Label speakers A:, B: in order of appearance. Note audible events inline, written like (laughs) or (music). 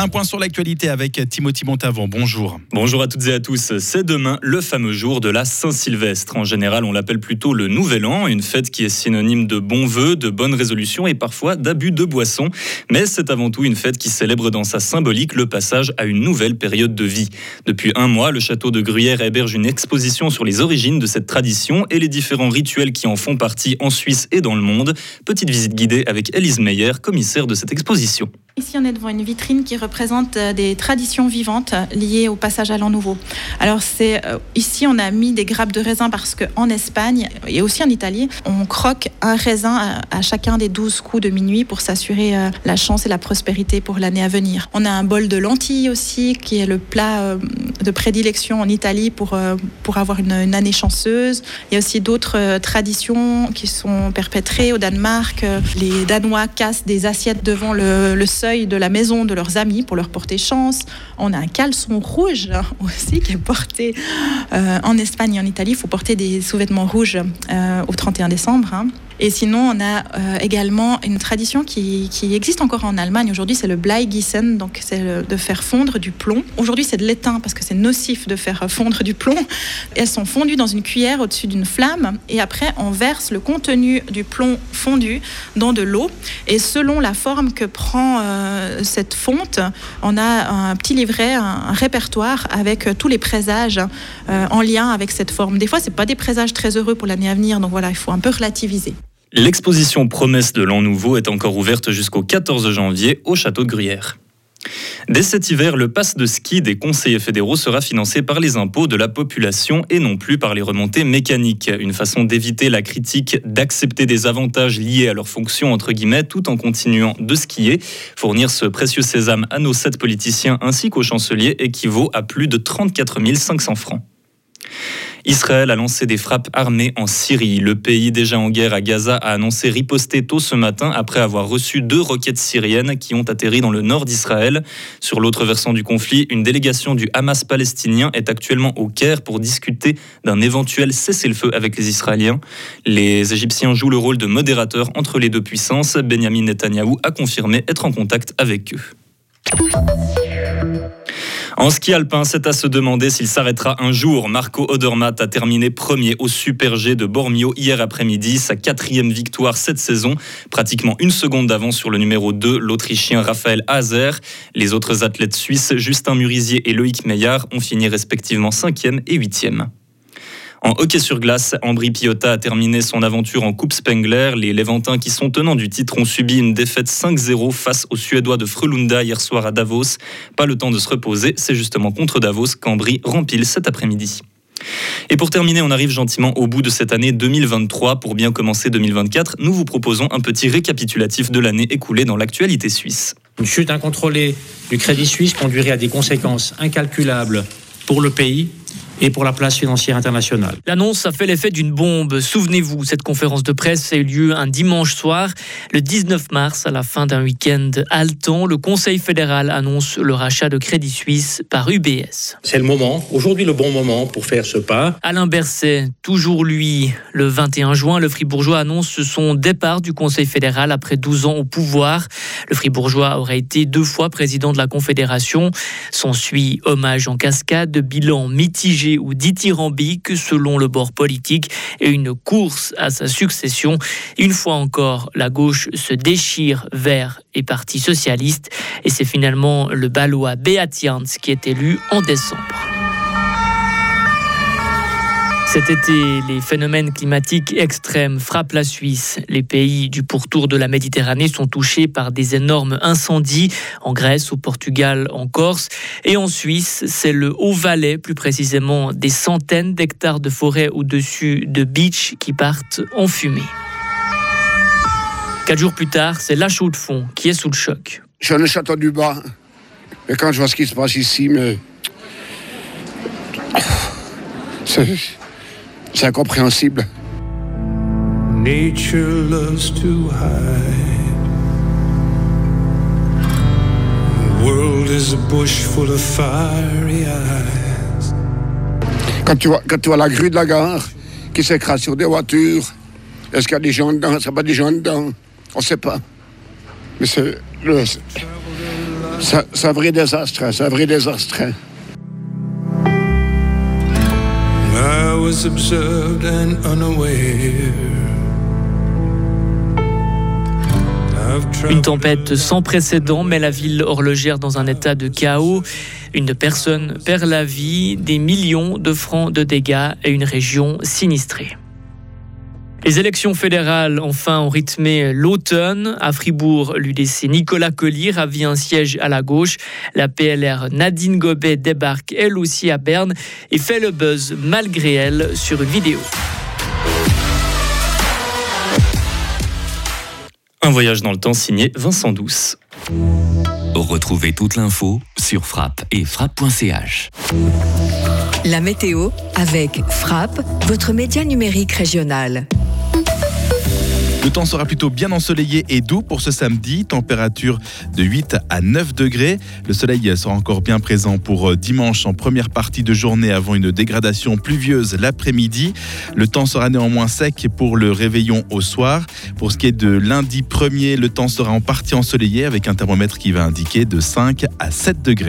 A: Un point sur l'actualité avec Timothy Montavon. Bonjour.
B: Bonjour à toutes et à tous. C'est demain le fameux jour de la Saint-Sylvestre. En général, on l'appelle plutôt le Nouvel An, une fête qui est synonyme de bons vœux, de bonnes résolutions et parfois d'abus de boissons. Mais c'est avant tout une fête qui célèbre dans sa symbolique le passage à une nouvelle période de vie. Depuis un mois, le château de Gruyère héberge une exposition sur les origines de cette tradition et les différents rituels qui en font partie en Suisse et dans le monde. Petite visite guidée avec Elise Meyer, commissaire de cette exposition.
C: Ici, on est devant une vitrine qui représente euh, des traditions vivantes liées au passage à l'an nouveau. Alors, c'est euh, ici, on a mis des grappes de raisin parce qu'en Espagne et aussi en Italie, on croque un raisin à, chacun des 12 coups de minuit pour s'assurer euh, la chance et la prospérité pour l'année à venir. On a un bol de lentilles aussi, qui est le plat de prédilection en Italie pour, pour avoir une, année chanceuse. Il y a aussi d'autres traditions qui sont perpétrées au Danemark. Les Danois cassent des assiettes devant le, sol de la maison de leurs amis pour leur porter chance. On a un caleçon rouge (laughs) aussi qui est porté euh, en Espagne et en Italie. Il faut porter des sous-vêtements rouges euh, au 31 décembre. Hein. Et sinon, on a euh, également une tradition qui, existe encore en Allemagne aujourd'hui, c'est le Bleigissen, donc c'est de faire fondre du plomb. Aujourd'hui, c'est de l'étain parce que c'est nocif de faire fondre du plomb. Elles sont fondues dans une cuillère au-dessus d'une flamme et après, on verse le contenu du plomb fondu dans de l'eau. Et selon la forme que prend euh, cette fonte, on a un petit livret, un, répertoire avec euh, tous les présages en lien avec cette forme. Des fois, c'est pas des présages très heureux pour l'année à venir, donc voilà, il faut un peu relativiser.
B: L'exposition Promesse de l'An Nouveau est encore ouverte jusqu'au 14 janvier au château de Gruyère. Dès cet hiver, le pass de ski des conseillers fédéraux sera financé par les impôts de la population et non plus par les remontées mécaniques. Une façon d'éviter la critique, d'accepter des avantages liés à leur fonction, entre guillemets, tout en continuant de skier. Fournir ce précieux sésame à nos sept politiciens ainsi qu'aux chanceliers équivaut à plus de 34 500 francs. Israël a lancé des frappes armées en Syrie. Le pays déjà en guerre à Gaza a annoncé riposter tôt ce matin après avoir reçu deux roquettes syriennes qui ont atterri dans le nord d'Israël. Sur l'autre versant du conflit, une délégation du Hamas palestinien est actuellement au Caire pour discuter d'un éventuel cessez-le-feu avec les Israéliens. Les Égyptiens jouent le rôle de modérateur entre les deux puissances. Benjamin Netanyahou a confirmé être en contact avec eux. En ski alpin, c'est à se demander s'il s'arrêtera un jour. Marco Odermatt a terminé premier au Super G de Bormio hier après-midi, sa quatrième victoire cette saison, pratiquement une seconde d'avance sur le numéro 2, l'Autrichien Raphaël Hazer. Les autres athlètes suisses, Justin Murisier et Loïc Meillard, ont fini respectivement cinquième et huitième. En hockey sur glace, Ambry Piotta a terminé son aventure en Coupe Spengler. Les Levantins qui sont tenants du titre ont subi une défaite 5-0 face aux Suédois de Frölunda hier soir à Davos. Pas le temps de se reposer, c'est justement contre Davos qu'Ambry rempile cet après-midi. Et pour terminer, on arrive gentiment au bout de cette année 2023. Pour bien commencer 2024, nous vous proposons un petit récapitulatif de l'année écoulée dans l'actualité suisse.
D: Une chute incontrôlée du crédit suisse conduirait à des conséquences incalculables pour le pays et pour la place financière internationale.
E: L'annonce a fait l'effet d'une bombe. Souvenez-vous, cette conférence de presse a eu lieu un dimanche soir, le 19 mars, à la fin d'un week-end haletant. Le Conseil fédéral annonce le rachat de Crédit Suisse par UBS.
D: C'est le moment, aujourd'hui le bon moment pour faire ce pas.
E: Alain Berset, toujours lui, le 21 juin, le Fribourgeois annonce son départ du Conseil fédéral après 12 ans au pouvoir. Le Fribourgeois aurait été deux fois président de la Confédération. S'ensuit hommage en cascade, bilan mitigé ou dithyrambique selon le bord politique et une course à sa succession. Une fois encore, la gauche se déchire vers et Parti socialiste et c'est finalement le balois Beat qui est élu en décembre. Cet été, les phénomènes climatiques extrêmes frappent la Suisse. Les pays du pourtour de la Méditerranée sont touchés par des énormes incendies, en Grèce, au Portugal, en Corse. Et en Suisse, c'est le Haut-Valais, plus précisément des centaines d'hectares de forêt au-dessus de beach qui partent en fumée. Quatre jours plus tard, c'est la chaux de fond qui est sous le choc.
F: Je suis château du bas. Et quand je vois ce qui se passe ici, mais... C'est incompréhensible. Nature loves to hide. The world is a bush full of fiery eyes. Quand tu, vois, quand tu vois la grue de la gare qui s'écrase sur des voitures, est-ce qu'il y a des gens dedans? Est-ce qu'il n'y a pas des gens dedans? On ne sait pas. Mais c'est le, Ça, ça vrai désastre, ça vrai désastre.
E: Une tempête sans précédent met la ville horlogère dans un état de chaos. Une personne perd la vie, des millions de francs de dégâts et une région sinistrée. Les élections fédérales, enfin, ont rythmé l'automne. À Fribourg, l'UDC Nicolas Collier ravit un siège à la gauche. La PLR Nadine Gobet débarque elle aussi à Berne et fait le buzz malgré elle sur une vidéo.
B: Un voyage dans le temps signé Vincent Douce.
G: Retrouvez toute l'info sur frappe et frappe.ch.
H: La météo avec Frappe, votre média numérique régional.
A: Le temps sera plutôt bien ensoleillé et doux pour ce samedi, température de 8 à 9 degrés. Le soleil sera encore bien présent pour euh, dimanche en première partie de journée avant une dégradation pluvieuse l'après-midi. Le temps sera néanmoins sec pour le réveillon au soir. Pour ce qui est de lundi 1er, le temps sera en partie ensoleillé avec un thermomètre qui va indiquer de 5 à 7 degrés.